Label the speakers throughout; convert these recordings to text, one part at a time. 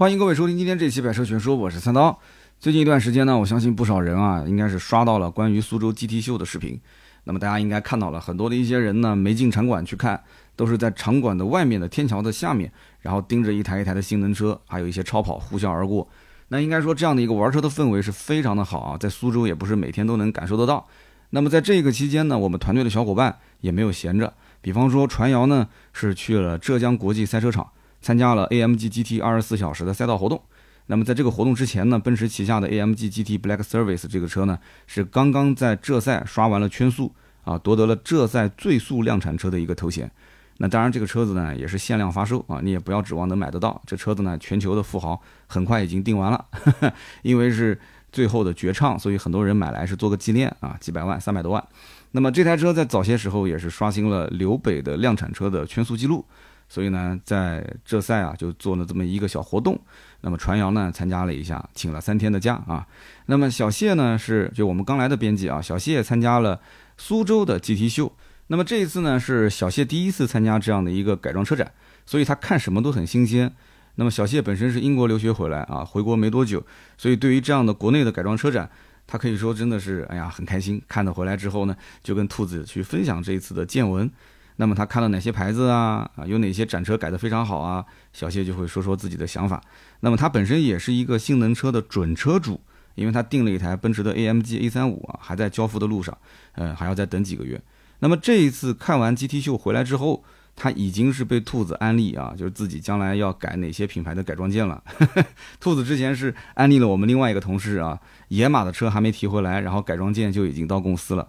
Speaker 1: 欢迎各位收听今天这期百车全说，我是三刀。最近一段时间呢，我相信不少人啊，应该是刷到了关于苏州 GT 秀的视频。那么大家应该看到了很多的一些人呢，没进场馆去看，都是在场馆的外面的天桥的下面，然后盯着一台一台的性能车，还有一些超跑呼啸而过。那应该说这样的一个玩车的氛围是非常的好啊，在苏州也不是每天都能感受得到。那么在这个期间呢，我们团队的小伙伴也没有闲着，比方说传谣呢是去了浙江国际赛车场。参加了 AMG GT 二十四小时的赛道活动。那么在这个活动之前呢，奔驰旗下的 AMG GT Black Service 这个车呢，是刚刚在浙赛刷完了圈速啊，夺得了浙赛最速量产车的一个头衔。那当然，这个车子呢也是限量发售啊，你也不要指望能买得到。这车子呢，全球的富豪很快已经订完了，因为是最后的绝唱，所以很多人买来是做个纪念啊，几百万、三百多万。那么这台车在早些时候也是刷新了刘北的量产车的圈速记录。所以呢，在浙赛啊，就做了这么一个小活动。那么传谣呢，参加了一下，请了三天的假啊。那么小谢呢，是就我们刚来的编辑啊，小谢参加了苏州的 GT 秀。那么这一次呢，是小谢第一次参加这样的一个改装车展，所以他看什么都很新鲜。那么小谢本身是英国留学回来啊，回国没多久，所以对于这样的国内的改装车展，他可以说真的是哎呀很开心。看到回来之后呢，就跟兔子去分享这一次的见闻。那么他看了哪些牌子啊？啊，有哪些展车改得非常好啊？小谢就会说说自己的想法。那么他本身也是一个性能车的准车主，因为他订了一台奔驰的 AMG A35 啊，还在交付的路上，嗯，还要再等几个月。那么这一次看完 GT 秀回来之后，他已经是被兔子安利啊，就是自己将来要改哪些品牌的改装件了。兔子之前是安利了我们另外一个同事啊，野马的车还没提回来，然后改装件就已经到公司了。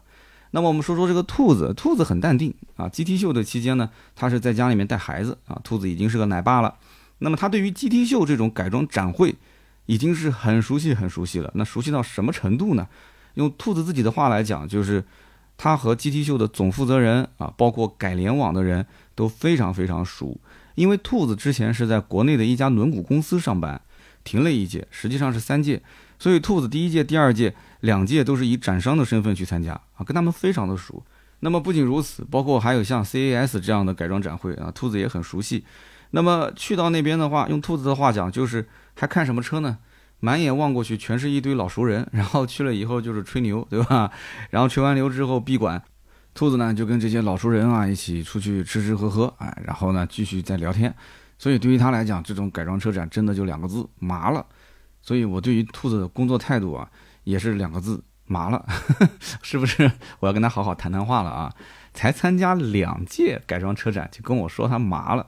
Speaker 1: 那么我们说说这个兔子，兔子很淡定啊。GT 秀的期间呢，他是在家里面带孩子啊。兔子已经是个奶爸了。那么他对于 GT 秀这种改装展会，已经是很熟悉很熟悉了。那熟悉到什么程度呢？用兔子自己的话来讲，就是他和 GT 秀的总负责人啊，包括改联网的人都非常非常熟。因为兔子之前是在国内的一家轮毂公司上班，停了一届，实际上是三届。所以兔子第一届、第二届。两届都是以展商的身份去参加啊，跟他们非常的熟。那么不仅如此，包括还有像 CAS 这样的改装展会啊，兔子也很熟悉。那么去到那边的话，用兔子的话讲，就是还看什么车呢？满眼望过去全是一堆老熟人。然后去了以后就是吹牛，对吧？然后吹完牛之后闭馆，兔子呢就跟这些老熟人啊一起出去吃吃喝喝，哎，然后呢继续再聊天。所以对于他来讲，这种改装车展真的就两个字：麻了。所以我对于兔子的工作态度啊。也是两个字，麻了，是不是？我要跟他好好谈谈话了啊！才参加两届改装车展，就跟我说他麻了。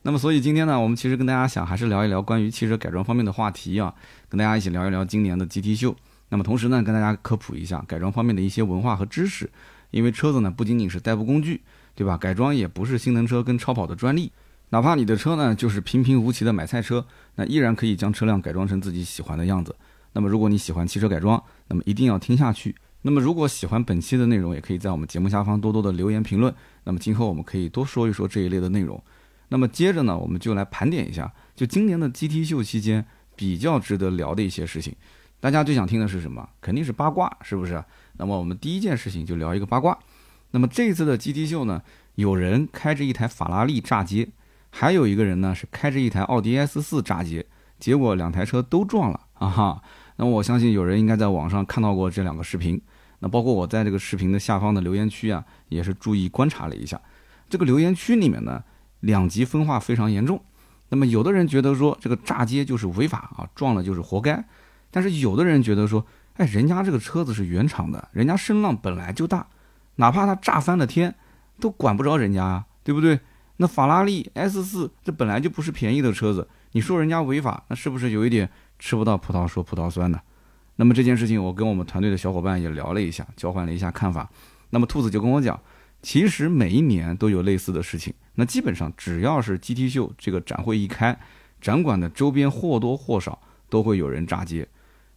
Speaker 1: 那么，所以今天呢，我们其实跟大家想还是聊一聊关于汽车改装方面的话题啊，跟大家一起聊一聊今年的 GT 秀。那么，同时呢，跟大家科普一下改装方面的一些文化和知识。因为车子呢，不仅仅是代步工具，对吧？改装也不是性能车跟超跑的专利。哪怕你的车呢，就是平平无奇的买菜车，那依然可以将车辆改装成自己喜欢的样子。那么，如果你喜欢汽车改装，那么一定要听下去。那么，如果喜欢本期的内容，也可以在我们节目下方多多的留言评论。那么，今后我们可以多说一说这一类的内容。那么，接着呢，我们就来盘点一下，就今年的 GT 秀期间比较值得聊的一些事情。大家最想听的是什么？肯定是八卦，是不是？那么，我们第一件事情就聊一个八卦。那么，这次的 GT 秀呢，有人开着一台法拉利炸街，还有一个人呢是开着一台奥迪 S 四炸街，结果两台车都撞了啊哈。那我相信有人应该在网上看到过这两个视频，那包括我在这个视频的下方的留言区啊，也是注意观察了一下，这个留言区里面呢，两极分化非常严重。那么有的人觉得说这个炸街就是违法啊，撞了就是活该，但是有的人觉得说，哎，人家这个车子是原厂的，人家声浪本来就大，哪怕它炸翻了天，都管不着人家啊，对不对？那法拉利 S 四这本来就不是便宜的车子，你说人家违法，那是不是有一点？吃不到葡萄说葡萄酸呢，那么这件事情我跟我们团队的小伙伴也聊了一下，交换了一下看法。那么兔子就跟我讲，其实每一年都有类似的事情。那基本上只要是 GT 秀这个展会一开，展馆的周边或多或少都会有人炸街。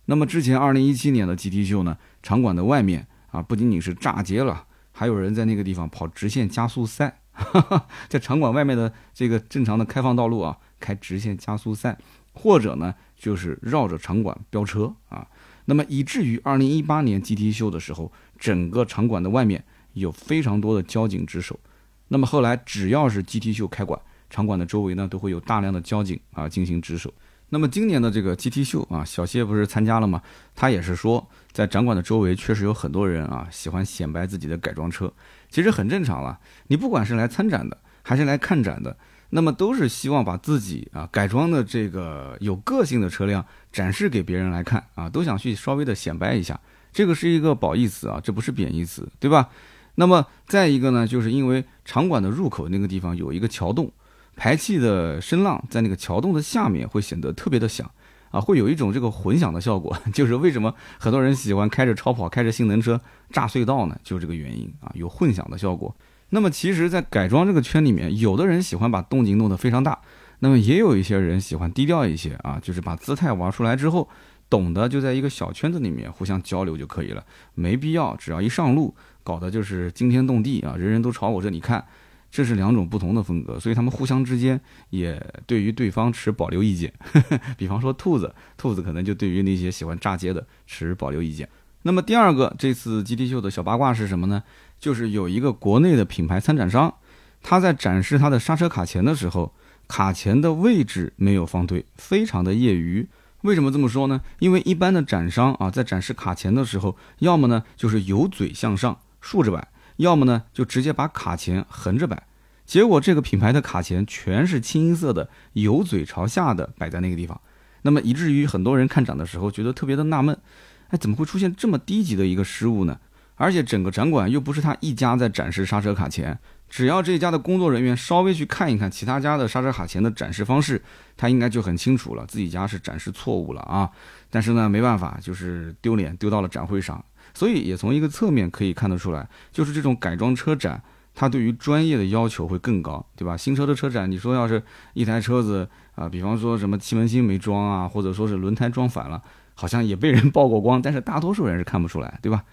Speaker 1: 那么之前2017年的 GT 秀呢，场馆的外面啊不仅仅是炸街了，还有人在那个地方跑直线加速赛，哈 在场馆外面的这个正常的开放道路啊开直线加速赛，或者呢。就是绕着场馆飙车啊，那么以至于二零一八年 GT 秀的时候，整个场馆的外面有非常多的交警值守。那么后来只要是 GT 秀开馆，场馆的周围呢都会有大量的交警啊进行值守。那么今年的这个 GT 秀啊，小谢不是参加了吗？他也是说，在展馆的周围确实有很多人啊，喜欢显摆自己的改装车，其实很正常了。你不管是来参展的，还是来看展的，那么都是希望把自己啊改装的这个有个性的车辆展示给别人来看啊，都想去稍微的显摆一下。这个是一个褒义词啊，这不是贬义词，对吧？那么再一个呢，就是因为场馆的入口那个地方有一个桥洞。排气的声浪在那个桥洞的下面会显得特别的响啊，会有一种这个混响的效果。就是为什么很多人喜欢开着超跑、开着性能车炸隧道呢？就是这个原因啊，有混响的效果。那么其实，在改装这个圈里面，有的人喜欢把动静弄得非常大，那么也有一些人喜欢低调一些啊，就是把姿态玩出来之后，懂得就在一个小圈子里面互相交流就可以了，没必要只要一上路搞的就是惊天动地啊，人人都朝我这里看。这是两种不同的风格，所以他们互相之间也对于对方持保留意见。比方说兔子，兔子可能就对于那些喜欢炸街的持保留意见。那么第二个，这次 GT 秀的小八卦是什么呢？就是有一个国内的品牌参展商，他在展示他的刹车卡钳的时候，卡钳的位置没有放对，非常的业余。为什么这么说呢？因为一般的展商啊，在展示卡钳的时候，要么呢就是由嘴向上竖着摆。要么呢，就直接把卡钳横着摆，结果这个品牌的卡钳全是清一色的油嘴朝下的摆在那个地方，那么以至于很多人看展的时候觉得特别的纳闷，哎，怎么会出现这么低级的一个失误呢？而且整个展馆又不是他一家在展示刹车卡钳，只要这家的工作人员稍微去看一看其他家的刹车卡钳的展示方式，他应该就很清楚了自己家是展示错误了啊。但是呢，没办法，就是丢脸丢到了展会上。所以也从一个侧面可以看得出来，就是这种改装车展，它对于专业的要求会更高，对吧？新车的车展，你说要是一台车子啊，比方说什么气门芯没装啊，或者说是轮胎装反了，好像也被人曝过光，但是大多数人是看不出来，对吧？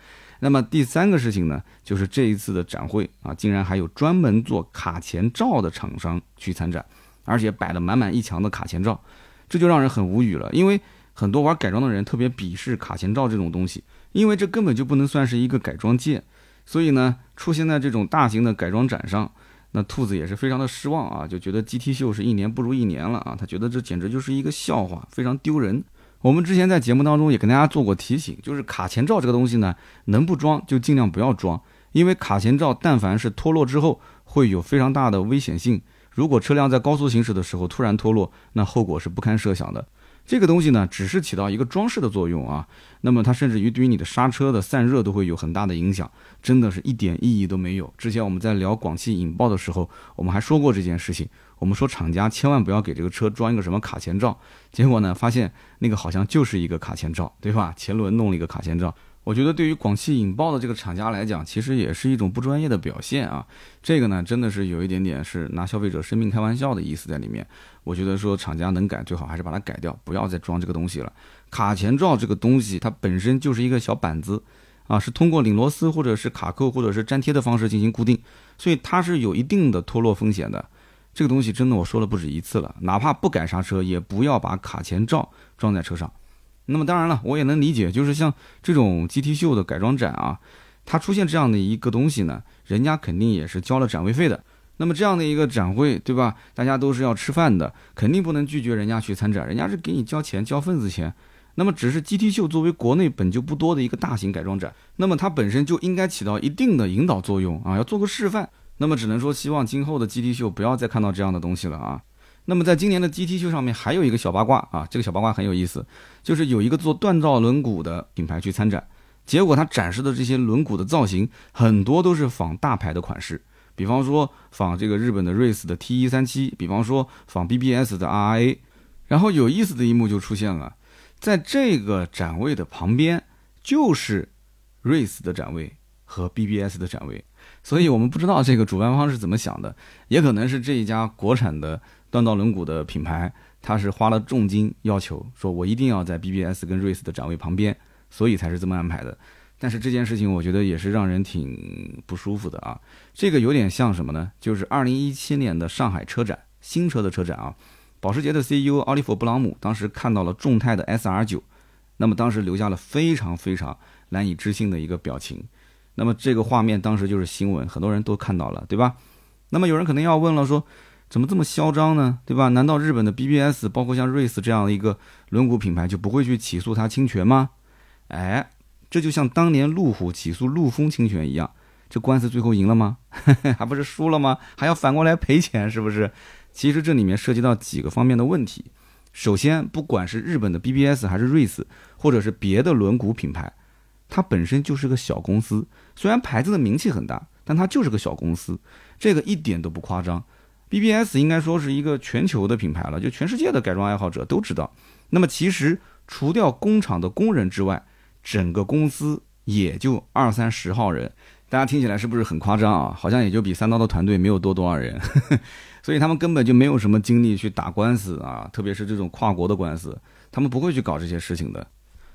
Speaker 1: 那么第三个事情呢，就是这一次的展会啊，竟然还有专门做卡钳罩的厂商去参展，而且摆了满满一墙的卡钳罩，这就让人很无语了，因为很多玩改装的人特别鄙视卡钳罩这种东西。因为这根本就不能算是一个改装件，所以呢，出现在这种大型的改装展上，那兔子也是非常的失望啊，就觉得 GT 秀是一年不如一年了啊，他觉得这简直就是一个笑话，非常丢人。我们之前在节目当中也跟大家做过提醒，就是卡钳罩这个东西呢，能不装就尽量不要装，因为卡钳罩但凡是脱落之后，会有非常大的危险性。如果车辆在高速行驶的时候突然脱落，那后果是不堪设想的。这个东西呢，只是起到一个装饰的作用啊，那么它甚至于对于你的刹车的散热都会有很大的影响，真的是一点意义都没有。之前我们在聊广汽引爆的时候，我们还说过这件事情，我们说厂家千万不要给这个车装一个什么卡钳罩，结果呢，发现那个好像就是一个卡钳罩，对吧？前轮弄了一个卡钳罩。我觉得对于广汽引爆的这个厂家来讲，其实也是一种不专业的表现啊。这个呢，真的是有一点点是拿消费者生命开玩笑的意思在里面。我觉得说厂家能改，最好还是把它改掉，不要再装这个东西了。卡钳罩这个东西，它本身就是一个小板子啊，是通过拧螺丝或者是卡扣或者是粘贴的方式进行固定，所以它是有一定的脱落风险的。这个东西真的我说了不止一次了，哪怕不改刹车，也不要把卡钳罩装在车上。那么当然了，我也能理解，就是像这种 GT 秀的改装展啊，它出现这样的一个东西呢，人家肯定也是交了展位费的。那么这样的一个展会，对吧？大家都是要吃饭的，肯定不能拒绝人家去参展，人家是给你交钱，交份子钱。那么只是 GT 秀作为国内本就不多的一个大型改装展，那么它本身就应该起到一定的引导作用啊，要做个示范。那么只能说希望今后的 GT 秀不要再看到这样的东西了啊。那么在今年的 GT 秀上面还有一个小八卦啊，这个小八卦很有意思，就是有一个做锻造轮毂的品牌去参展，结果他展示的这些轮毂的造型很多都是仿大牌的款式，比方说仿这个日本的瑞斯的 T 一三七，比方说仿 BBS 的 RA，然后有意思的一幕就出现了，在这个展位的旁边就是瑞斯的展位和 BBS 的展位，所以我们不知道这个主办方是怎么想的，也可能是这一家国产的。锻造轮毂的品牌，他是花了重金要求，说我一定要在 BBS 跟 Race 的展位旁边，所以才是这么安排的。但是这件事情，我觉得也是让人挺不舒服的啊。这个有点像什么呢？就是2017年的上海车展，新车的车展啊。保时捷的 CEO 奥利弗·布朗姆当时看到了众泰的 SR9，那么当时留下了非常非常难以置信的一个表情。那么这个画面当时就是新闻，很多人都看到了，对吧？那么有人可能要问了，说。怎么这么嚣张呢？对吧？难道日本的 BBS，包括像瑞斯这样的一个轮毂品牌，就不会去起诉它侵权吗？哎，这就像当年路虎起诉陆风侵权一样，这官司最后赢了吗？还不是输了吗？还要反过来赔钱，是不是？其实这里面涉及到几个方面的问题。首先，不管是日本的 BBS 还是瑞斯，或者是别的轮毂品牌，它本身就是个小公司，虽然牌子的名气很大，但它就是个小公司，这个一点都不夸张。BBS 应该说是一个全球的品牌了，就全世界的改装爱好者都知道。那么其实除掉工厂的工人之外，整个公司也就二三十号人，大家听起来是不是很夸张啊？好像也就比三刀的团队没有多多少人，所以他们根本就没有什么精力去打官司啊，特别是这种跨国的官司，他们不会去搞这些事情的。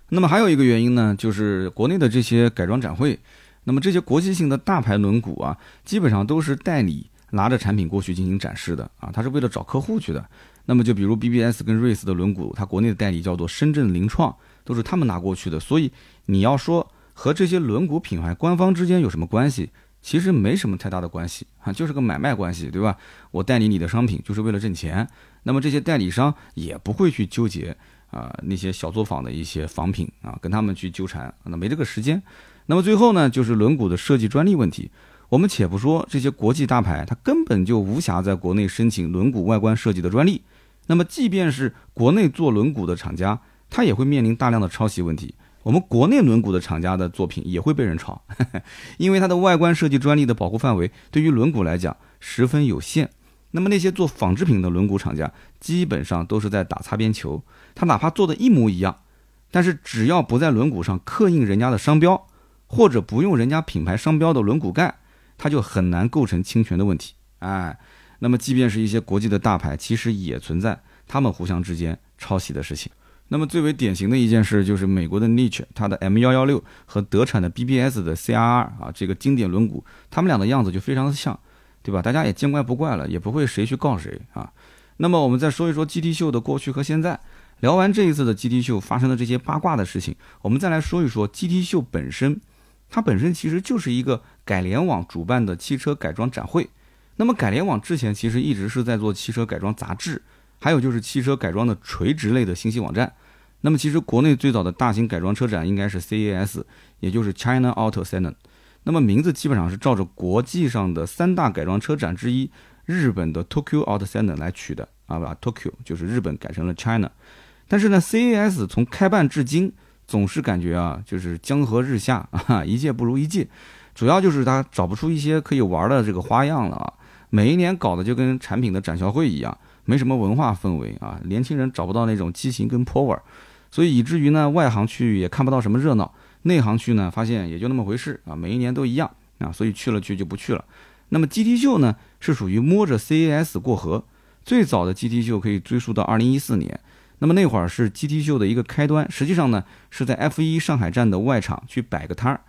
Speaker 1: 那么还有一个原因呢，就是国内的这些改装展会，那么这些国际性的大牌轮毂啊，基本上都是代理。拿着产品过去进行展示的啊，他是为了找客户去的。那么就比如 BBS 跟瑞斯的轮毂，它国内的代理叫做深圳凌创，都是他们拿过去的。所以你要说和这些轮毂品牌官方之间有什么关系，其实没什么太大的关系啊，就是个买卖关系，对吧？我代理你的商品就是为了挣钱。那么这些代理商也不会去纠结啊那些小作坊的一些仿品啊，跟他们去纠缠，那没这个时间。那么最后呢，就是轮毂的设计专利问题。我们且不说这些国际大牌，它根本就无暇在国内申请轮毂外观设计的专利。那么，即便是国内做轮毂的厂家，它也会面临大量的抄袭问题。我们国内轮毂的厂家的作品也会被人抄，因为它的外观设计专利的保护范围对于轮毂来讲十分有限。那么那些做纺织品的轮毂厂家，基本上都是在打擦边球。他哪怕做的一模一样，但是只要不在轮毂上刻印人家的商标，或者不用人家品牌商标的轮毂盖。它就很难构成侵权的问题，哎，那么即便是一些国际的大牌，其实也存在他们互相之间抄袭的事情。那么最为典型的一件事就是美国的 Niche，它的 M 幺幺六和德产的 BBS 的 CRR 啊，这个经典轮毂，他们俩的样子就非常的像，对吧？大家也见怪不怪了，也不会谁去告谁啊。那么我们再说一说 GT 秀的过去和现在。聊完这一次的 GT 秀发生的这些八卦的事情，我们再来说一说 GT 秀本身。它本身其实就是一个改联网主办的汽车改装展会。那么改联网之前其实一直是在做汽车改装杂志，还有就是汽车改装的垂直类的信息网站。那么其实国内最早的大型改装车展应该是 CES，也就是 China Auto Salon。那么名字基本上是照着国际上的三大改装车展之一日本的 Tokyo Auto Salon 来取的啊，把 Tokyo 就是日本改成了 China。但是呢，CES 从开办至今。总是感觉啊，就是江河日下 啊，一届不如一届。主要就是他找不出一些可以玩的这个花样了啊。每一年搞的就跟产品的展销会一样，没什么文化氛围啊，年轻人找不到那种激情跟坡味儿，所以以至于呢，外行去也看不到什么热闹，内行去呢，发现也就那么回事啊。每一年都一样啊，所以去了去就不去了。那么 GT 秀呢，是属于摸着 CES 过河，最早的 GT 秀可以追溯到二零一四年。那么那会儿是 GT 秀的一个开端，实际上呢是在 F1 上海站的外场去摆个摊儿。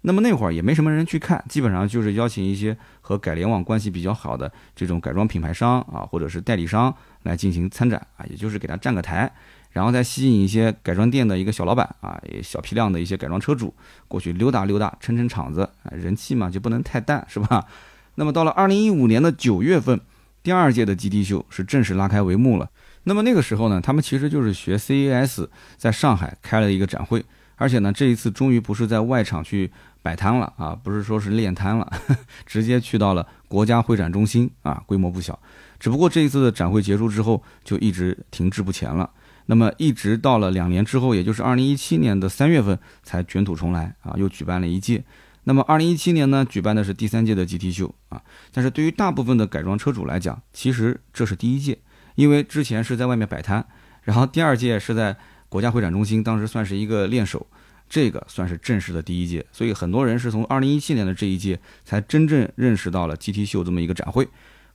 Speaker 1: 那么那会儿也没什么人去看，基本上就是邀请一些和改联网关系比较好的这种改装品牌商啊，或者是代理商来进行参展啊，也就是给他站个台，然后再吸引一些改装店的一个小老板啊，也小批量的一些改装车主过去溜达溜达，撑撑场子，人气嘛就不能太淡，是吧？那么到了二零一五年的九月份，第二届的 GT 秀是正式拉开帷幕了。那么那个时候呢，他们其实就是学 CES 在上海开了一个展会，而且呢，这一次终于不是在外场去摆摊了啊，不是说是练摊了，直接去到了国家会展中心啊，规模不小。只不过这一次的展会结束之后，就一直停滞不前了。那么一直到了两年之后，也就是二零一七年的三月份才卷土重来啊，又举办了一届。那么二零一七年呢，举办的是第三届的 GT 秀啊，但是对于大部分的改装车主来讲，其实这是第一届。因为之前是在外面摆摊，然后第二届是在国家会展中心，当时算是一个练手，这个算是正式的第一届，所以很多人是从二零一七年的这一届才真正认识到了 GT 秀这么一个展会。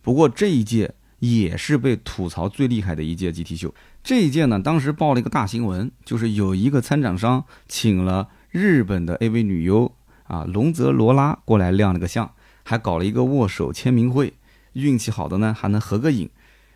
Speaker 1: 不过这一届也是被吐槽最厉害的一届 GT 秀。这一届呢，当时报了一个大新闻，就是有一个参展商请了日本的 AV 女优啊龙泽罗拉过来亮了个相，还搞了一个握手签名会，运气好的呢还能合个影。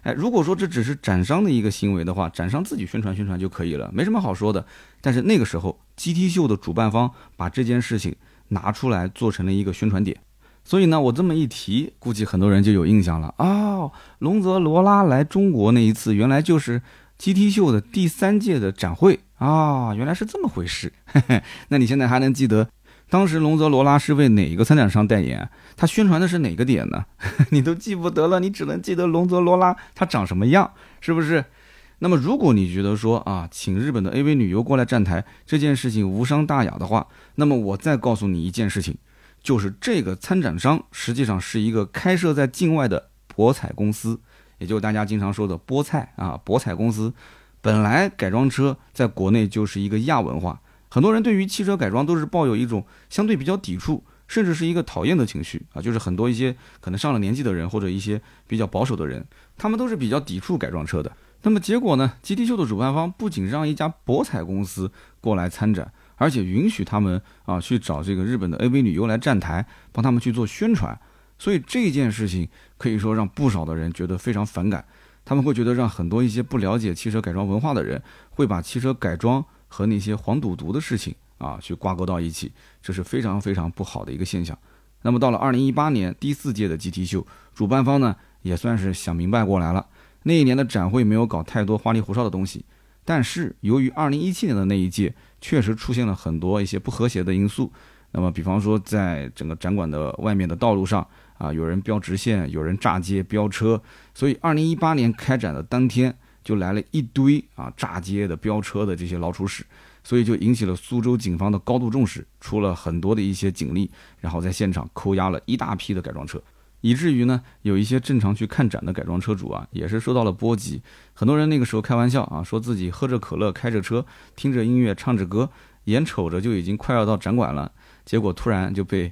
Speaker 1: 哎，如果说这只是展商的一个行为的话，展商自己宣传宣传就可以了，没什么好说的。但是那个时候，GT 秀的主办方把这件事情拿出来做成了一个宣传点。所以呢，我这么一提，估计很多人就有印象了啊。龙泽罗拉来中国那一次，原来就是 GT 秀的第三届的展会啊，原来是这么回事。那你现在还能记得当时龙泽罗拉是为哪一个参展商代言？他宣传的是哪个点呢？你都记不得了，你只能记得龙泽罗拉它长什么样，是不是？那么，如果你觉得说啊，请日本的 AV 女优过来站台这件事情无伤大雅的话，那么我再告诉你一件事情，就是这个参展商实际上是一个开设在境外的博彩公司，也就是大家经常说的菠菜啊，博彩公司。本来改装车在国内就是一个亚文化，很多人对于汽车改装都是抱有一种相对比较抵触，甚至是一个讨厌的情绪啊，就是很多一些可能上了年纪的人或者一些比较保守的人，他们都是比较抵触改装车的。那么结果呢？GT 秀的主办方不仅让一家博彩公司过来参展，而且允许他们啊去找这个日本的 AV 女优来站台，帮他们去做宣传。所以这件事情可以说让不少的人觉得非常反感。他们会觉得让很多一些不了解汽车改装文化的人，会把汽车改装和那些黄赌毒的事情啊去挂钩到一起，这是非常非常不好的一个现象。那么到了2018年第四届的 GT 秀，主办方呢也算是想明白过来了。那一年的展会没有搞太多花里胡哨的东西，但是由于2017年的那一届确实出现了很多一些不和谐的因素，那么比方说在整个展馆的外面的道路上啊，有人飙直线，有人炸街飙车，所以2018年开展的当天就来了一堆啊炸街的飙车的这些老鼠屎，所以就引起了苏州警方的高度重视，出了很多的一些警力，然后在现场扣押了一大批的改装车。以至于呢，有一些正常去看展的改装车主啊，也是受到了波及。很多人那个时候开玩笑啊，说自己喝着可乐，开着车，听着音乐，唱着歌，眼瞅着就已经快要到展馆了，结果突然就被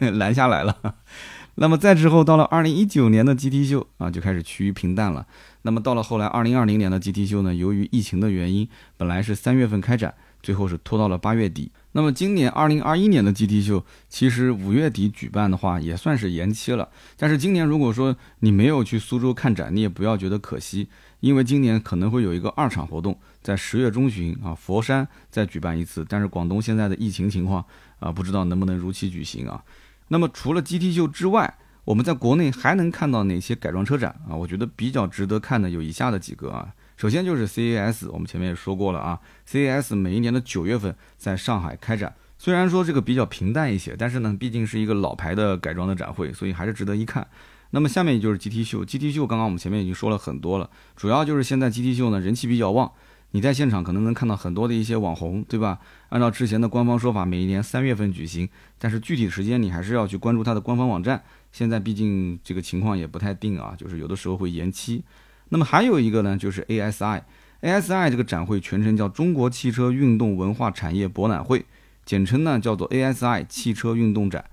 Speaker 1: 拦下来了。那么再之后，到了二零一九年的 GT 秀啊，就开始趋于平淡了。那么到了后来二零二零年的 GT 秀呢，由于疫情的原因，本来是三月份开展，最后是拖到了八月底。那么今年二零二一年的 GT 秀，其实五月底举办的话也算是延期了。但是今年如果说你没有去苏州看展，你也不要觉得可惜，因为今年可能会有一个二场活动，在十月中旬啊，佛山再举办一次。但是广东现在的疫情情况啊，不知道能不能如期举行啊。那么除了 GT 秀之外，我们在国内还能看到哪些改装车展啊？我觉得比较值得看的有以下的几个啊。首先就是 CAS，我们前面也说过了啊，CAS 每一年的九月份在上海开展。虽然说这个比较平淡一些，但是呢，毕竟是一个老牌的改装的展会，所以还是值得一看。那么下面就是 GT 秀，GT 秀刚刚我们前面已经说了很多了，主要就是现在 GT 秀呢人气比较旺，你在现场可能能看到很多的一些网红，对吧？按照之前的官方说法，每一年三月份举行，但是具体时间你还是要去关注它的官方网站。现在毕竟这个情况也不太定啊，就是有的时候会延期。那么还有一个呢，就是 ASI，ASI 这个展会全称叫中国汽车运动文化产业博览会，简称呢叫做 ASI 汽车运动展。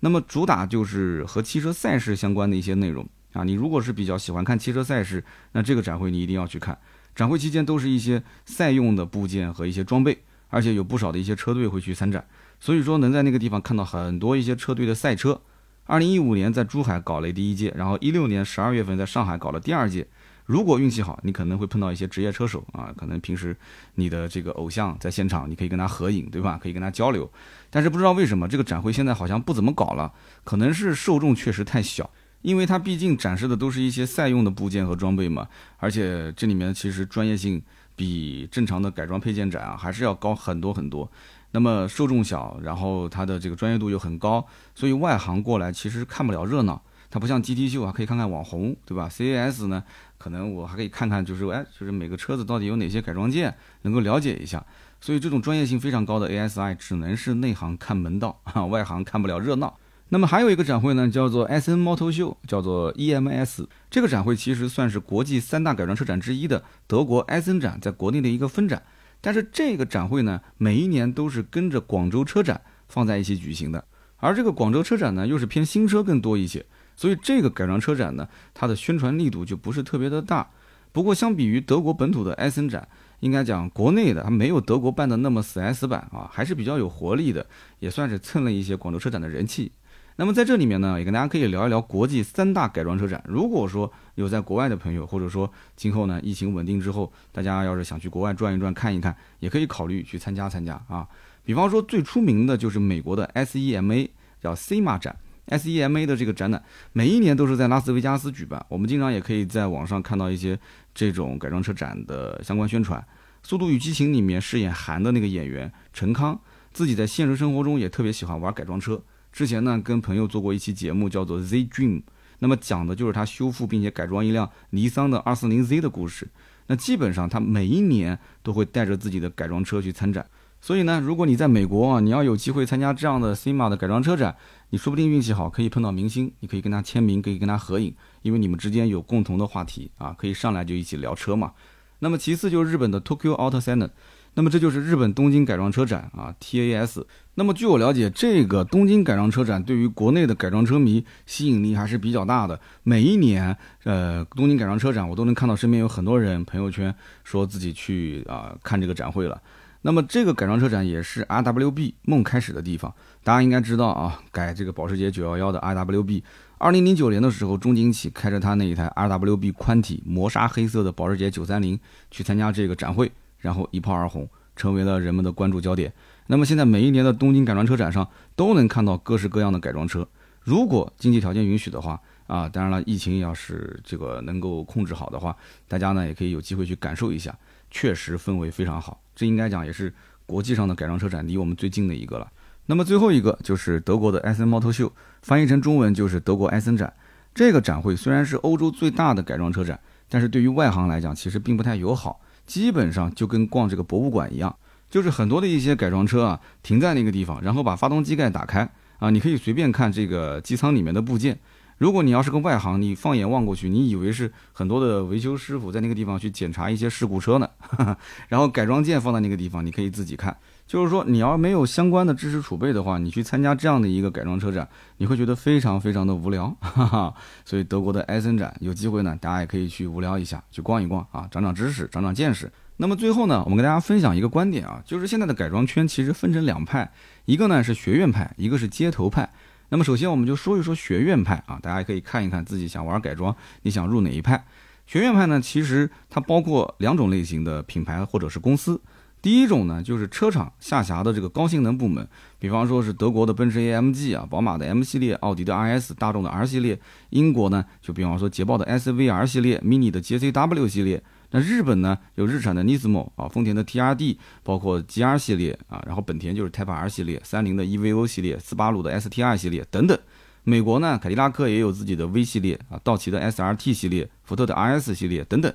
Speaker 1: 那么主打就是和汽车赛事相关的一些内容啊。你如果是比较喜欢看汽车赛事，那这个展会你一定要去看。展会期间都是一些赛用的部件和一些装备，而且有不少的一些车队会去参展，所以说能在那个地方看到很多一些车队的赛车。二零一五年在珠海搞了第一届，然后一六年十二月份在上海搞了第二届。如果运气好，你可能会碰到一些职业车手啊，可能平时你的这个偶像在现场，你可以跟他合影，对吧？可以跟他交流。但是不知道为什么这个展会现在好像不怎么搞了，可能是受众确实太小，因为它毕竟展示的都是一些赛用的部件和装备嘛，而且这里面其实专业性比正常的改装配件展啊还是要高很多很多。那么受众小，然后它的这个专业度又很高，所以外行过来其实看不了热闹。它不像 GT 秀啊，可以看看网红，对吧？CAS 呢，可能我还可以看看，就是哎，就是每个车子到底有哪些改装件，能够了解一下。所以这种专业性非常高的 ASI 只能是内行看门道啊，外行看不了热闹。那么还有一个展会呢，叫做 SN 猫头秀叫做 EMS。这个展会其实算是国际三大改装车展之一的德国 SN 展在国内的一个分展。但是这个展会呢，每一年都是跟着广州车展放在一起举行的，而这个广州车展呢，又是偏新车更多一些。所以这个改装车展呢，它的宣传力度就不是特别的大。不过相比于德国本土的埃森展，应该讲国内的它没有德国办的那么死 S 版啊，还是比较有活力的，也算是蹭了一些广州车展的人气。那么在这里面呢，也跟大家可以聊一聊国际三大改装车展。如果说有在国外的朋友，或者说今后呢疫情稳定之后，大家要是想去国外转一转看一看，也可以考虑去参加参加啊。比方说最出名的就是美国的 SEMA，叫 SEMA 展。SEMA 的这个展览，每一年都是在拉斯维加斯举办。我们经常也可以在网上看到一些这种改装车展的相关宣传。《速度与激情》里面饰演韩的那个演员陈康，自己在现实生活中也特别喜欢玩改装车。之前呢，跟朋友做过一期节目，叫做 Z Dream，那么讲的就是他修复并且改装一辆尼桑的 240Z 的故事。那基本上他每一年都会带着自己的改装车去参展。所以呢，如果你在美国啊，你要有机会参加这样的 SEMA 的改装车展，你说不定运气好，可以碰到明星，你可以跟他签名，可以跟他合影，因为你们之间有共同的话题啊，可以上来就一起聊车嘛。那么其次就是日本的 Tokyo Auto Salon，那么这就是日本东京改装车展啊，TAS。那么据我了解，这个东京改装车展对于国内的改装车迷吸引力还是比较大的。每一年，呃，东京改装车展我都能看到身边有很多人朋友圈说自己去啊看这个展会了。那么这个改装车展也是 RWB 梦开始的地方，大家应该知道啊，改这个保时捷911的 RWB，二零零九年的时候，中景启开着他那一台 RWB 宽体磨砂黑色的保时捷930去参加这个展会，然后一炮而红，成为了人们的关注焦点。那么现在每一年的东京改装车展上都能看到各式各样的改装车，如果经济条件允许的话啊，当然了，疫情要是这个能够控制好的话，大家呢也可以有机会去感受一下。确实氛围非常好，这应该讲也是国际上的改装车展离我们最近的一个了。那么最后一个就是德国的埃森猫头秀，翻译成中文就是德国埃森展。这个展会虽然是欧洲最大的改装车展，但是对于外行来讲其实并不太友好，基本上就跟逛这个博物馆一样，就是很多的一些改装车啊停在那个地方，然后把发动机盖打开啊，你可以随便看这个机舱里面的部件。如果你要是个外行，你放眼望过去，你以为是很多的维修师傅在那个地方去检查一些事故车呢，然后改装件放在那个地方，你可以自己看。就是说，你要没有相关的知识储备的话，你去参加这样的一个改装车展，你会觉得非常非常的无聊。哈哈。所以德国的埃森展有机会呢，大家也可以去无聊一下，去逛一逛啊，长长知识，长长见识。那么最后呢，我们跟大家分享一个观点啊，就是现在的改装圈其实分成两派，一个呢是学院派，一个是街头派。那么首先我们就说一说学院派啊，大家可以看一看自己想玩改装，你想入哪一派？学院派呢，其实它包括两种类型的品牌或者是公司。第一种呢，就是车厂下辖的这个高性能部门，比方说是德国的奔驰 AMG 啊，宝马的 M 系列，奥迪的 RS，大众的 R 系列，英国呢就比方说捷豹的 SVR 系列，Mini 的 JCW 系列。那日本呢，有日产的 Nismo 啊，丰田的 TRD，包括 GR 系列啊，然后本田就是 Type R 系列，三菱的 EVO 系列，斯巴鲁的 STI 系列等等。美国呢，凯迪拉克也有自己的 V 系列啊，道奇的 SRT 系列，福特的 RS 系列等等。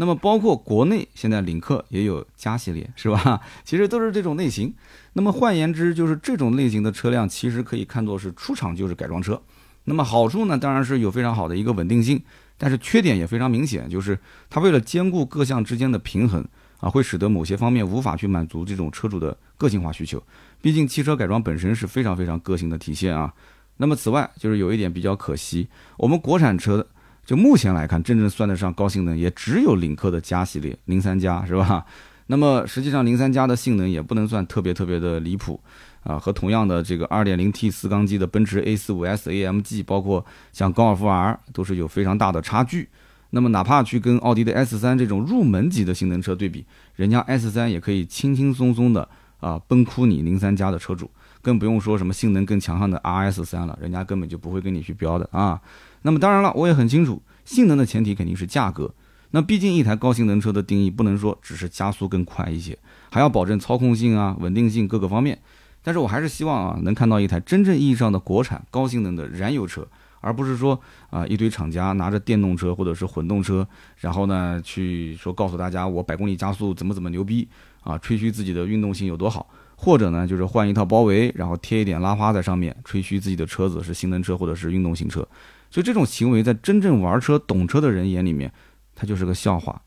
Speaker 1: 那么包括国内现在领克也有加系列，是吧？其实都是这种类型。那么换言之，就是这种类型的车辆其实可以看作是出厂就是改装车。那么好处呢，当然是有非常好的一个稳定性。但是缺点也非常明显，就是它为了兼顾各项之间的平衡啊，会使得某些方面无法去满足这种车主的个性化需求。毕竟汽车改装本身是非常非常个性的体现啊。那么此外，就是有一点比较可惜，我们国产车就目前来看，真正算得上高性能也只有领克的加系列零三加，是吧？那么实际上零三加的性能也不能算特别特别的离谱。啊，和同样的这个 2.0T 四缸机的奔驰 A45S AMG，包括像高尔夫 R，都是有非常大的差距。那么哪怕去跟奥迪的 S3 这种入门级的性能车对比，人家 S3 也可以轻轻松松的啊崩哭你零三加的车主，更不用说什么性能更强悍的 RS3 了，人家根本就不会跟你去标的啊。那么当然了，我也很清楚，性能的前提肯定是价格。那毕竟一台高性能车的定义不能说只是加速更快一些，还要保证操控性啊、稳定性各个方面。但是我还是希望啊，能看到一台真正意义上的国产高性能的燃油车，而不是说啊一堆厂家拿着电动车或者是混动车，然后呢去说告诉大家我百公里加速怎么怎么牛逼啊，吹嘘自己的运动性有多好，或者呢就是换一套包围，然后贴一点拉花在上面，吹嘘自己的车子是性能车或者是运动型车，所以这种行为在真正玩车懂车的人眼里面，它就是个笑话。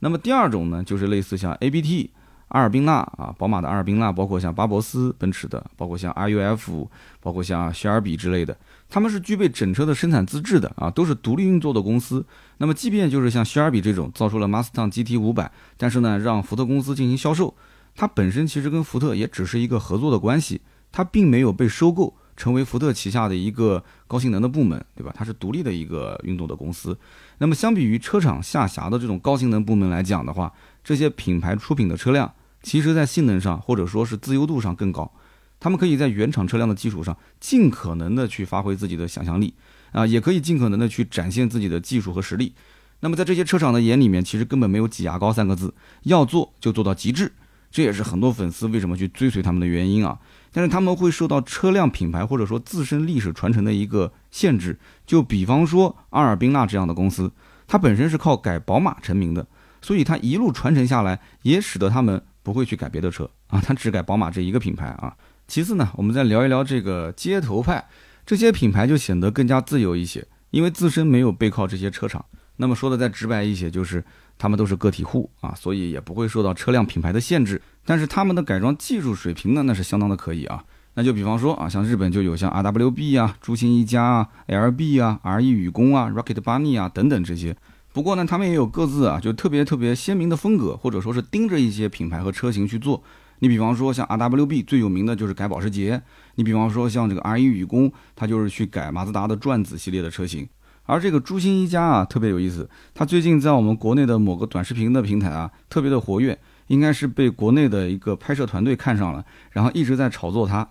Speaker 1: 那么第二种呢，就是类似像 ABT。阿尔宾纳啊，宝马的阿尔宾纳，包括像巴博斯奔驰的，包括像 RUF，包括像谢尔比之类的，他们是具备整车的生产资质的啊，都是独立运作的公司。那么，即便就是像谢尔比这种造出了 Mustang GT 五百，但是呢，让福特公司进行销售，它本身其实跟福特也只是一个合作的关系，它并没有被收购成为福特旗下的一个高性能的部门，对吧？它是独立的一个运动的公司。那么，相比于车厂下辖的这种高性能部门来讲的话，这些品牌出品的车辆。其实，在性能上或者说是自由度上更高。他们可以在原厂车辆的基础上，尽可能的去发挥自己的想象力啊，也可以尽可能的去展现自己的技术和实力。那么在这些车厂的眼里面，其实根本没有挤牙膏三个字，要做就做到极致。这也是很多粉丝为什么去追随他们的原因啊。但是他们会受到车辆品牌或者说自身历史传承的一个限制。就比方说阿尔宾纳这样的公司，它本身是靠改宝马成名的，所以它一路传承下来，也使得他们不会去改别的车啊，它只改宝马这一个品牌啊。其次呢，我们再聊一聊这个街头派，这些品牌就显得更加自由一些，因为自身没有背靠这些车厂。那么说的再直白一些，就是他们都是个体户啊，所以也不会受到车辆品牌的限制。但是他们的改装技术水平呢，那是相当的可以啊。那就比方说啊，像日本就有像 RWB 啊、诸星一家啊、LB 啊、RE 宇工啊、Rocket Bunny 啊等等这些。不过呢，他们也有各自啊，就特别特别鲜明的风格，或者说是盯着一些品牌和车型去做。你比方说像 RWB 最有名的就是改保时捷，你比方说像这个 RE 宇工，它就是去改马自达的转子系列的车型。而这个朱星一家啊，特别有意思，他最近在我们国内的某个短视频的平台啊，特别的活跃，应该是被国内的一个拍摄团队看上了，然后一直在炒作他。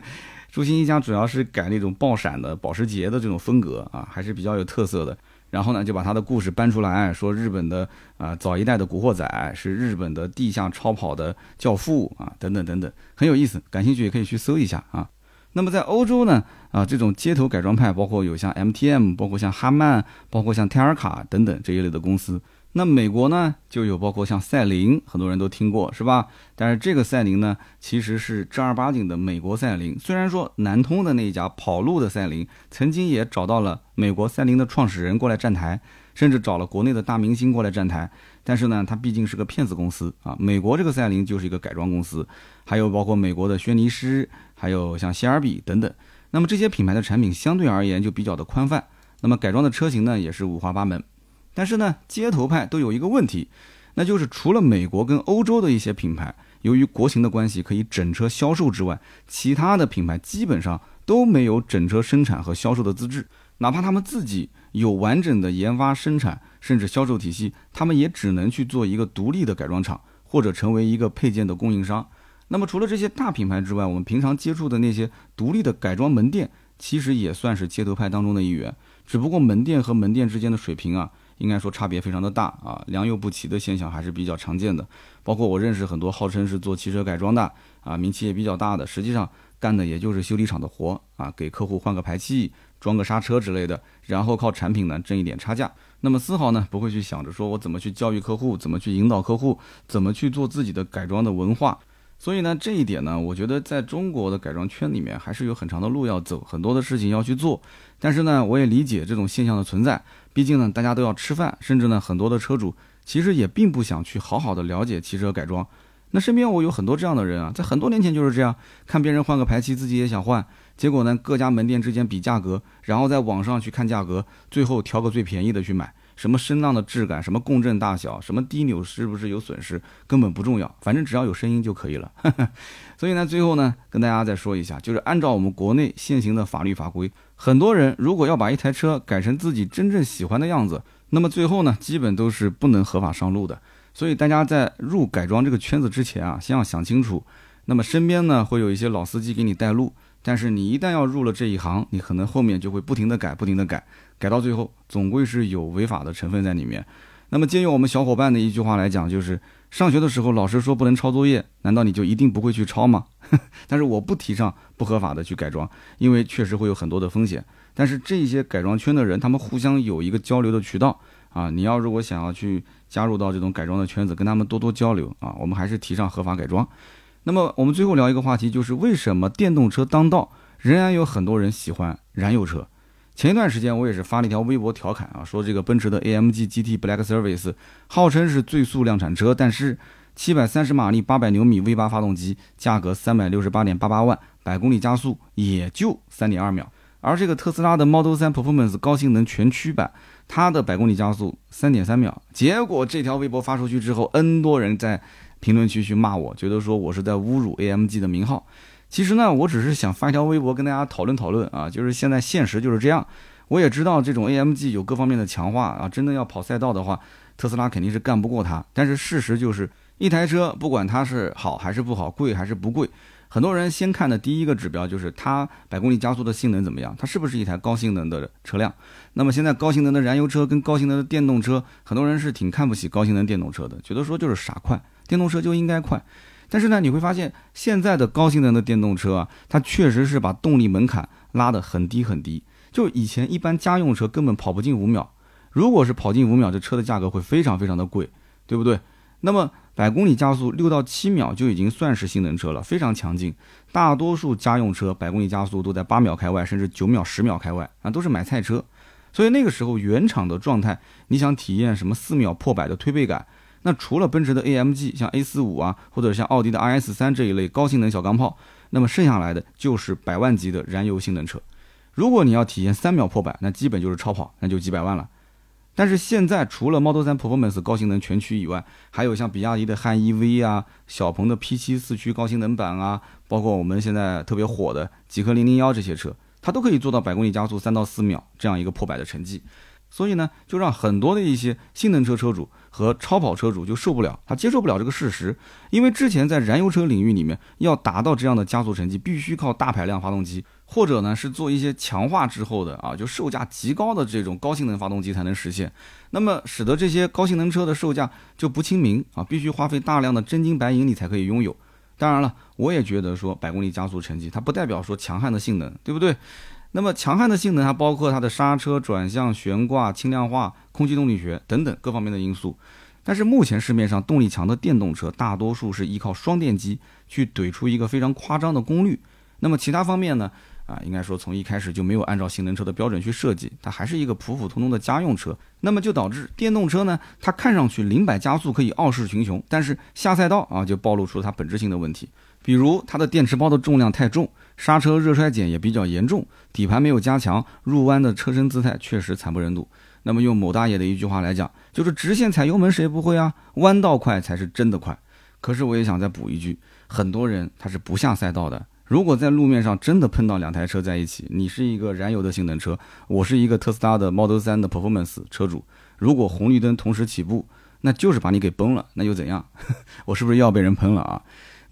Speaker 1: 朱星一家主要是改那种爆闪的保时捷的这种风格啊，还是比较有特色的。然后呢，就把他的故事搬出来，说日本的啊早一代的古惑仔是日本的地下超跑的教父啊，等等等等，很有意思，感兴趣也可以去搜一下啊。那么在欧洲呢，啊，这种街头改装派包括有像 MTM，包括像哈曼，包括像泰尔卡等等这一类的公司。那美国呢，就有包括像赛麟，很多人都听过是吧？但是这个赛麟呢，其实是正儿八经的美国赛麟。虽然说南通的那一家跑路的赛麟，曾经也找到了美国赛麟的创始人过来站台，甚至找了国内的大明星过来站台。但是呢，它毕竟是个骗子公司啊。美国这个赛麟就是一个改装公司，还有包括美国的轩尼诗。还有像希尔比等等，那么这些品牌的产品相对而言就比较的宽泛，那么改装的车型呢也是五花八门。但是呢，街头派都有一个问题，那就是除了美国跟欧洲的一些品牌，由于国情的关系可以整车销售之外，其他的品牌基本上都没有整车生产和销售的资质，哪怕他们自己有完整的研发、生产甚至销售体系，他们也只能去做一个独立的改装厂，或者成为一个配件的供应商。那么除了这些大品牌之外，我们平常接触的那些独立的改装门店，其实也算是街头派当中的一员。只不过门店和门店之间的水平啊，应该说差别非常的大啊，良莠不齐的现象还是比较常见的。包括我认识很多号称是做汽车改装的啊，名气也比较大的，实际上干的也就是修理厂的活啊，给客户换个排气、装个刹车之类的，然后靠产品呢挣一点差价。那么丝毫呢不会去想着说我怎么去教育客户，怎么去引导客户，怎么去做自己的改装的文化。所以呢，这一点呢，我觉得在中国的改装圈里面还是有很长的路要走，很多的事情要去做。但是呢，我也理解这种现象的存在，毕竟呢，大家都要吃饭，甚至呢，很多的车主其实也并不想去好好的了解汽车改装。那身边我有很多这样的人啊，在很多年前就是这样，看别人换个排气，自己也想换，结果呢，各家门店之间比价格，然后在网上去看价格，最后挑个最便宜的去买。什么声浪的质感，什么共振大小，什么低扭是不是有损失，根本不重要，反正只要有声音就可以了。所以呢，最后呢，跟大家再说一下，就是按照我们国内现行的法律法规，很多人如果要把一台车改成自己真正喜欢的样子，那么最后呢，基本都是不能合法上路的。所以大家在入改装这个圈子之前啊，先要想清楚。那么身边呢，会有一些老司机给你带路。但是你一旦要入了这一行，你可能后面就会不停的改，不停的改，改到最后总归是有违法的成分在里面。那么借用我们小伙伴的一句话来讲，就是上学的时候老师说不能抄作业，难道你就一定不会去抄吗？但是我不提倡不合法的去改装，因为确实会有很多的风险。但是这些改装圈的人，他们互相有一个交流的渠道啊。你要如果想要去加入到这种改装的圈子，跟他们多多交流啊。我们还是提倡合法改装。那么我们最后聊一个话题，就是为什么电动车当道，仍然有很多人喜欢燃油车？前一段时间我也是发了一条微博调侃啊，说这个奔驰的 AMG GT Black Service 号称是最速量产车，但是七百三十马力、八百牛米 V 八发动机，价格三百六十八点八八万，百公里加速也就三点二秒。而这个特斯拉的 Model 3 Performance 高性能全驱版，它的百公里加速三点三秒。结果这条微博发出去之后，N 多人在。评论区去骂我，觉得说我是在侮辱 AMG 的名号。其实呢，我只是想发一条微博跟大家讨论讨论啊，就是现在现实就是这样。我也知道这种 AMG 有各方面的强化啊，真的要跑赛道的话，特斯拉肯定是干不过它。但是事实就是一台车，不管它是好还是不好，贵还是不贵，很多人先看的第一个指标就是它百公里加速的性能怎么样，它是不是一台高性能的车辆。那么现在高性能的燃油车跟高性能的电动车，很多人是挺看不起高性能电动车的，觉得说就是傻快，电动车就应该快。但是呢，你会发现现在的高性能的电动车啊，它确实是把动力门槛拉得很低很低。就以前一般家用车根本跑不进五秒，如果是跑进五秒，这车的价格会非常非常的贵，对不对？那么百公里加速六到七秒就已经算是性能车了，非常强劲。大多数家用车百公里加速都在八秒开外，甚至九秒、十秒开外啊，都是买菜车。所以那个时候原厂的状态，你想体验什么四秒破百的推背感？那除了奔驰的 AMG，像 A 四五啊，或者像奥迪的 RS 三这一类高性能小钢炮，那么剩下来的就是百万级的燃油性能车。如果你要体验三秒破百，那基本就是超跑，那就几百万了。但是现在除了 Model 3 Performance 高性能全驱以外，还有像比亚迪的汉 EV 啊、小鹏的 P7 四驱高性能版啊，包括我们现在特别火的极氪零零幺这些车，它都可以做到百公里加速三到四秒这样一个破百的成绩。所以呢，就让很多的一些性能车车主和超跑车主就受不了，他接受不了这个事实，因为之前在燃油车领域里面，要达到这样的加速成绩，必须靠大排量发动机。或者呢，是做一些强化之后的啊，就售价极高的这种高性能发动机才能实现，那么使得这些高性能车的售价就不亲民啊，必须花费大量的真金白银你才可以拥有。当然了，我也觉得说百公里加速成绩，它不代表说强悍的性能，对不对？那么强悍的性能还包括它的刹车、转向、悬挂、轻量化、空气动力学等等各方面的因素。但是目前市面上动力强的电动车，大多数是依靠双电机去怼出一个非常夸张的功率，那么其他方面呢？啊，应该说从一开始就没有按照性能车的标准去设计，它还是一个普普通通的家用车。那么就导致电动车呢，它看上去零百加速可以傲视群雄，但是下赛道啊就暴露出它本质性的问题。比如它的电池包的重量太重，刹车热衰减也比较严重，底盘没有加强，入弯的车身姿态确实惨不忍睹。那么用某大爷的一句话来讲，就是直线踩油门谁不会啊？弯道快才是真的快。可是我也想再补一句，很多人他是不下赛道的。如果在路面上真的碰到两台车在一起，你是一个燃油的性能车，我是一个特斯拉的 Model 3的 Performance 车主，如果红绿灯同时起步，那就是把你给崩了，那又怎样？我是不是又要被人喷了啊？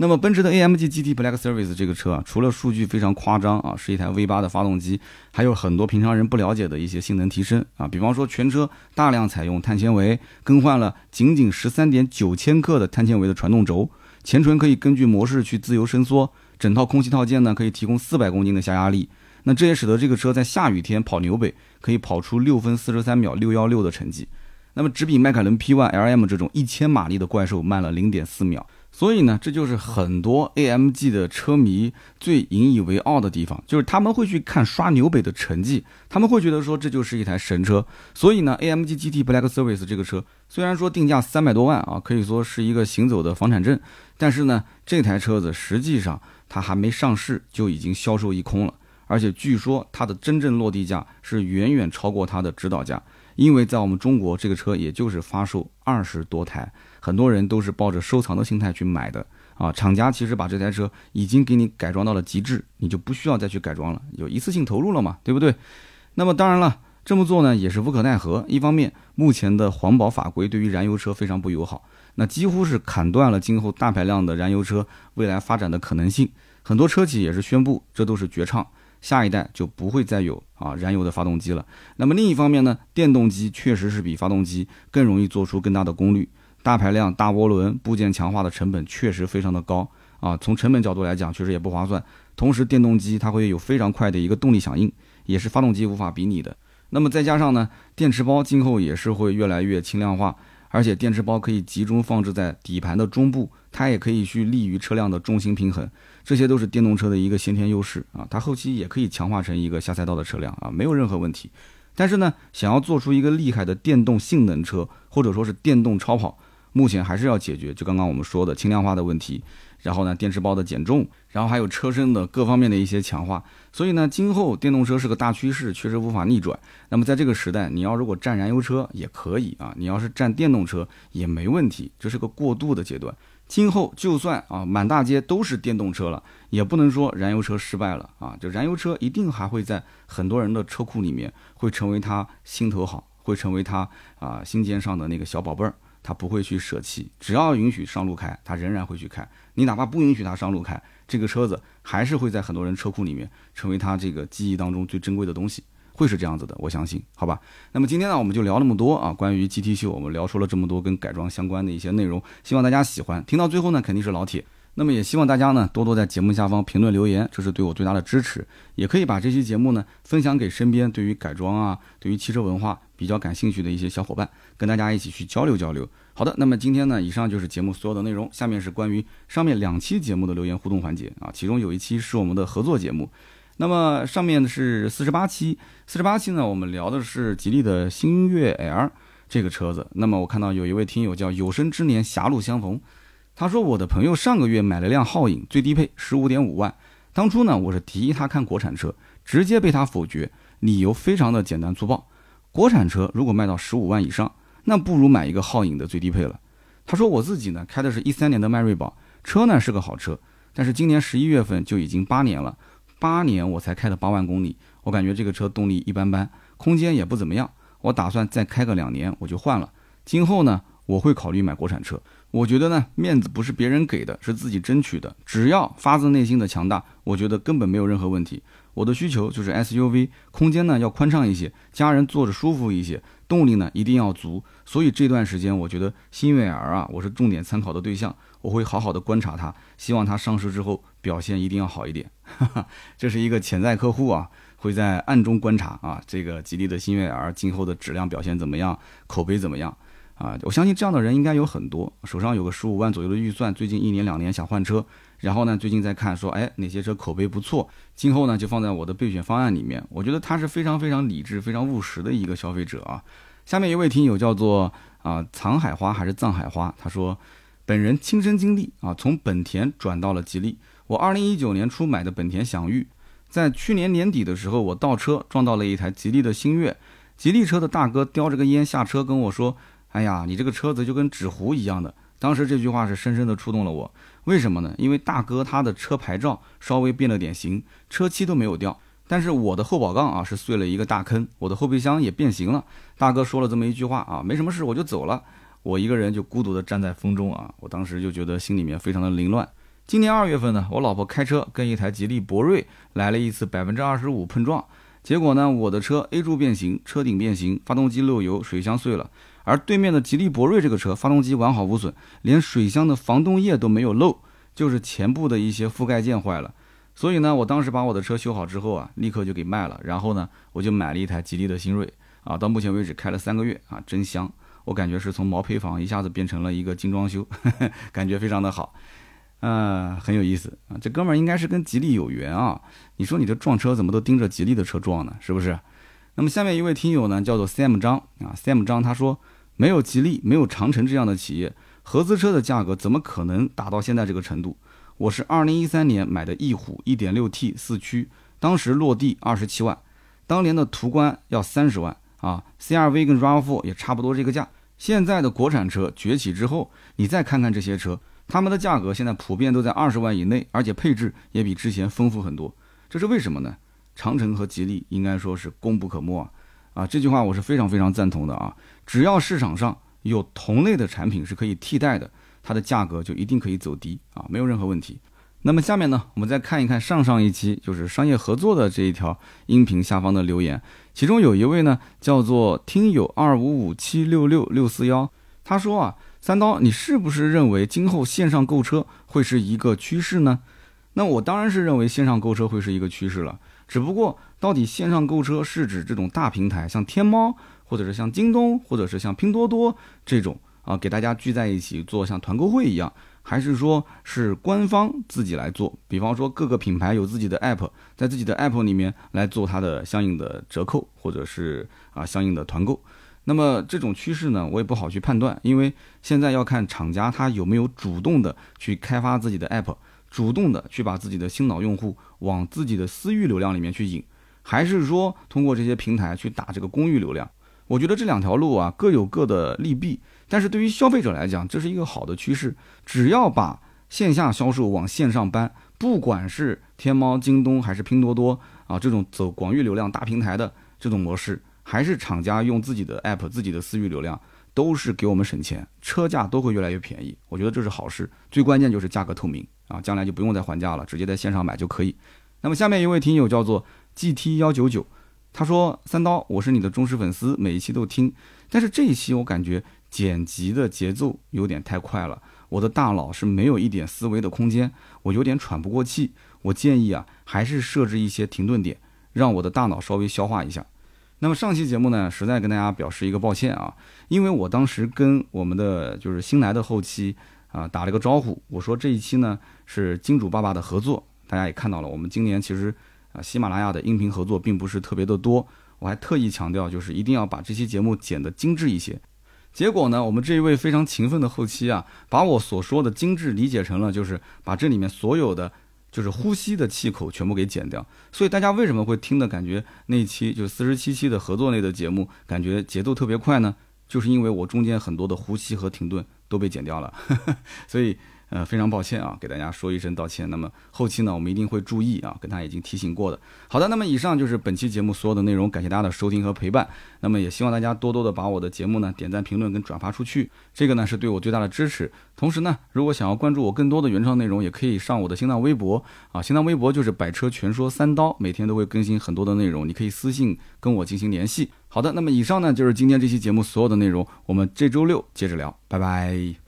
Speaker 1: 那么奔驰的 AMG GT Black Series 这个车啊，除了数据非常夸张啊，是一台 V8 的发动机，还有很多平常人不了解的一些性能提升啊，比方说全车大量采用碳纤维，更换了仅仅十三点九千克的碳纤维的传动轴，前唇可以根据模式去自由伸缩。整套空气套件呢，可以提供四百公斤的下压力，那这也使得这个车在下雨天跑纽北可以跑出六分四十三秒六幺六的成绩，那么只比迈凯伦 P1 LM 这种一千马力的怪兽慢了零点四秒。所以呢，这就是很多 AMG 的车迷最引以为傲的地方，就是他们会去看刷纽北的成绩，他们会觉得说这就是一台神车。所以呢，AMG GT Black Service 这个车虽然说定价三百多万啊，可以说是一个行走的房产证，但是呢，这台车子实际上它还没上市就已经销售一空了，而且据说它的真正落地价是远远超过它的指导价，因为在我们中国这个车也就是发售二十多台。很多人都是抱着收藏的心态去买的啊，厂家其实把这台车已经给你改装到了极致，你就不需要再去改装了，有一次性投入了嘛，对不对？那么当然了，这么做呢也是无可奈何。一方面，目前的环保法规对于燃油车非常不友好，那几乎是砍断了今后大排量的燃油车未来发展的可能性。很多车企也是宣布，这都是绝唱，下一代就不会再有啊燃油的发动机了。那么另一方面呢，电动机确实是比发动机更容易做出更大的功率。大排量、大涡轮部件强化的成本确实非常的高啊，从成本角度来讲，确实也不划算。同时，电动机它会有非常快的一个动力响应，也是发动机无法比拟的。那么再加上呢，电池包今后也是会越来越轻量化，而且电池包可以集中放置在底盘的中部，它也可以去利于车辆的重心平衡，这些都是电动车的一个先天优势啊。它后期也可以强化成一个下赛道的车辆啊，没有任何问题。但是呢，想要做出一个厉害的电动性能车，或者说是电动超跑。目前还是要解决，就刚刚我们说的轻量化的问题，然后呢，电池包的减重，然后还有车身的各方面的一些强化。所以呢，今后电动车是个大趋势，确实无法逆转。那么在这个时代，你要如果占燃油车也可以啊，你要是占电动车也没问题，这是个过渡的阶段。今后就算啊满大街都是电动车了，也不能说燃油车失败了啊，就燃油车一定还会在很多人的车库里面会成为他心头好，会成为他啊心尖上的那个小宝贝儿。他不会去舍弃，只要允许上路开，他仍然会去开。你哪怕不允许他上路开，这个车子还是会在很多人车库里面成为他这个记忆当中最珍贵的东西，会是这样子的，我相信，好吧？那么今天呢，我们就聊那么多啊，关于 GT 秀，我们聊出了这么多跟改装相关的一些内容，希望大家喜欢。听到最后呢，肯定是老铁。那么也希望大家呢多多在节目下方评论留言，这是对我最大的支持。也可以把这期节目呢分享给身边对于改装啊、对于汽车文化比较感兴趣的一些小伙伴，跟大家一起去交流交流。好的，那么今天呢，以上就是节目所有的内容。下面是关于上面两期节目的留言互动环节啊，其中有一期是我们的合作节目。那么上面是四十八期，四十八期呢，我们聊的是吉利的星越 L 这个车子。那么我看到有一位听友叫有生之年狭路相逢。他说：“我的朋友上个月买了辆皓影，最低配十五点五万。当初呢，我是提议他看国产车，直接被他否决，理由非常的简单粗暴。国产车如果卖到十五万以上，那不如买一个皓影的最低配了。”他说：“我自己呢，开的是一三年的迈锐宝，车呢是个好车，但是今年十一月份就已经八年了，八年我才开了八万公里，我感觉这个车动力一般般，空间也不怎么样。我打算再开个两年我就换了。今后呢，我会考虑买国产车。”我觉得呢，面子不是别人给的，是自己争取的。只要发自内心的强大，我觉得根本没有任何问题。我的需求就是 SUV，空间呢要宽敞一些，家人坐着舒服一些，动力呢一定要足。所以这段时间，我觉得新悦 R 啊，我是重点参考的对象，我会好好的观察它，希望它上市之后表现一定要好一点。这是一个潜在客户啊，会在暗中观察啊，这个吉利的新悦 R 今后的质量表现怎么样，口碑怎么样。啊，我相信这样的人应该有很多，手上有个十五万左右的预算，最近一年两年想换车，然后呢，最近在看说，哎，哪些车口碑不错，今后呢就放在我的备选方案里面。我觉得他是非常非常理智、非常务实的一个消费者啊。下面一位听友叫做啊藏海花还是藏海花，他说，本人亲身经历啊，从本田转到了吉利。我二零一九年初买的本田享域，在去年年底的时候，我倒车撞到了一台吉利的星越，吉利车的大哥叼着个烟下车跟我说。哎呀，你这个车子就跟纸糊一样的。当时这句话是深深的触动了我。为什么呢？因为大哥他的车牌照稍微变了点形，车漆都没有掉。但是我的后保杠啊是碎了一个大坑，我的后备箱也变形了。大哥说了这么一句话啊，没什么事，我就走了。我一个人就孤独的站在风中啊，我当时就觉得心里面非常的凌乱。今年二月份呢，我老婆开车跟一台吉利博瑞来了一次百分之二十五碰撞，结果呢，我的车 A 柱变形，车顶变形，发动机漏油，水箱碎了。而对面的吉利博瑞这个车，发动机完好无损，连水箱的防冻液都没有漏，就是前部的一些覆盖件坏了。所以呢，我当时把我的车修好之后啊，立刻就给卖了。然后呢，我就买了一台吉利的新锐啊，到目前为止开了三个月啊，真香！我感觉是从毛坯房一下子变成了一个精装修，感觉非常的好，嗯，很有意思啊。这哥们儿应该是跟吉利有缘啊。你说你这撞车怎么都盯着吉利的车撞呢？是不是？那么下面一位听友呢，叫做 Sam 张啊，Sam 张他说。没有吉利，没有长城这样的企业，合资车的价格怎么可能达到现在这个程度？我是二零一三年买的翼虎一点六 T 四驱，当时落地二十七万，当年的途观要三十万啊，CRV 跟 RAV4 也差不多这个价。现在的国产车崛起之后，你再看看这些车，他们的价格现在普遍都在二十万以内，而且配置也比之前丰富很多。这是为什么呢？长城和吉利应该说是功不可没啊。啊，这句话我是非常非常赞同的啊！只要市场上有同类的产品是可以替代的，它的价格就一定可以走低啊，没有任何问题。那么下面呢，我们再看一看上上一期就是商业合作的这一条音频下方的留言，其中有一位呢叫做听友二五五七六六六四幺，他说啊，三刀，你是不是认为今后线上购车会是一个趋势呢？那我当然是认为线上购车会是一个趋势了。只不过，到底线上购车是指这种大平台，像天猫，或者是像京东，或者是像拼多多这种啊，给大家聚在一起做像团购会一样，还是说是官方自己来做？比方说各个品牌有自己的 app，在自己的 app 里面来做它的相应的折扣，或者是啊相应的团购。那么这种趋势呢，我也不好去判断，因为现在要看厂家他有没有主动的去开发自己的 app。主动的去把自己的新老用户往自己的私域流量里面去引，还是说通过这些平台去打这个公域流量？我觉得这两条路啊各有各的利弊。但是对于消费者来讲，这是一个好的趋势。只要把线下销售往线上搬，不管是天猫、京东还是拼多多啊这种走广域流量大平台的这种模式，还是厂家用自己的 app、自己的私域流量。都是给我们省钱，车价都会越来越便宜。我觉得这是好事，最关键就是价格透明啊，将来就不用再还价了，直接在线上买就可以。那么下面一位听友叫做 GT 幺九九，他说：“三刀，我是你的忠实粉丝，每一期都听，但是这一期我感觉剪辑的节奏有点太快了，我的大脑是没有一点思维的空间，我有点喘不过气。我建议啊，还是设置一些停顿点，让我的大脑稍微消化一下。”那么上期节目呢，实在跟大家表示一个抱歉啊，因为我当时跟我们的就是新来的后期啊打了个招呼，我说这一期呢是金主爸爸的合作。大家也看到了，我们今年其实啊，喜马拉雅的音频合作并不是特别的多。我还特意强调，就是一定要把这期节目剪得精致一些。结果呢，我们这一位非常勤奋的后期啊，把我所说的精致理解成了就是把这里面所有的就是呼吸的气口全部给剪掉。所以大家为什么会听的感觉那一期就四十七期的合作类的节目，感觉节奏特别快呢？就是因为我中间很多的呼吸和停顿都被剪掉了，所以。呃，非常抱歉啊，给大家说一声道歉。那么后期呢，我们一定会注意啊，跟他已经提醒过的。好的，那么以上就是本期节目所有的内容，感谢大家的收听和陪伴。那么也希望大家多多的把我的节目呢点赞、评论跟转发出去，这个呢是对我最大的支持。同时呢，如果想要关注我更多的原创内容，也可以上我的新浪微博啊，新浪微博就是百车全说三刀，每天都会更新很多的内容，你可以私信跟我进行联系。好的，那么以上呢就是今天这期节目所有的内容，我们这周六接着聊，拜拜。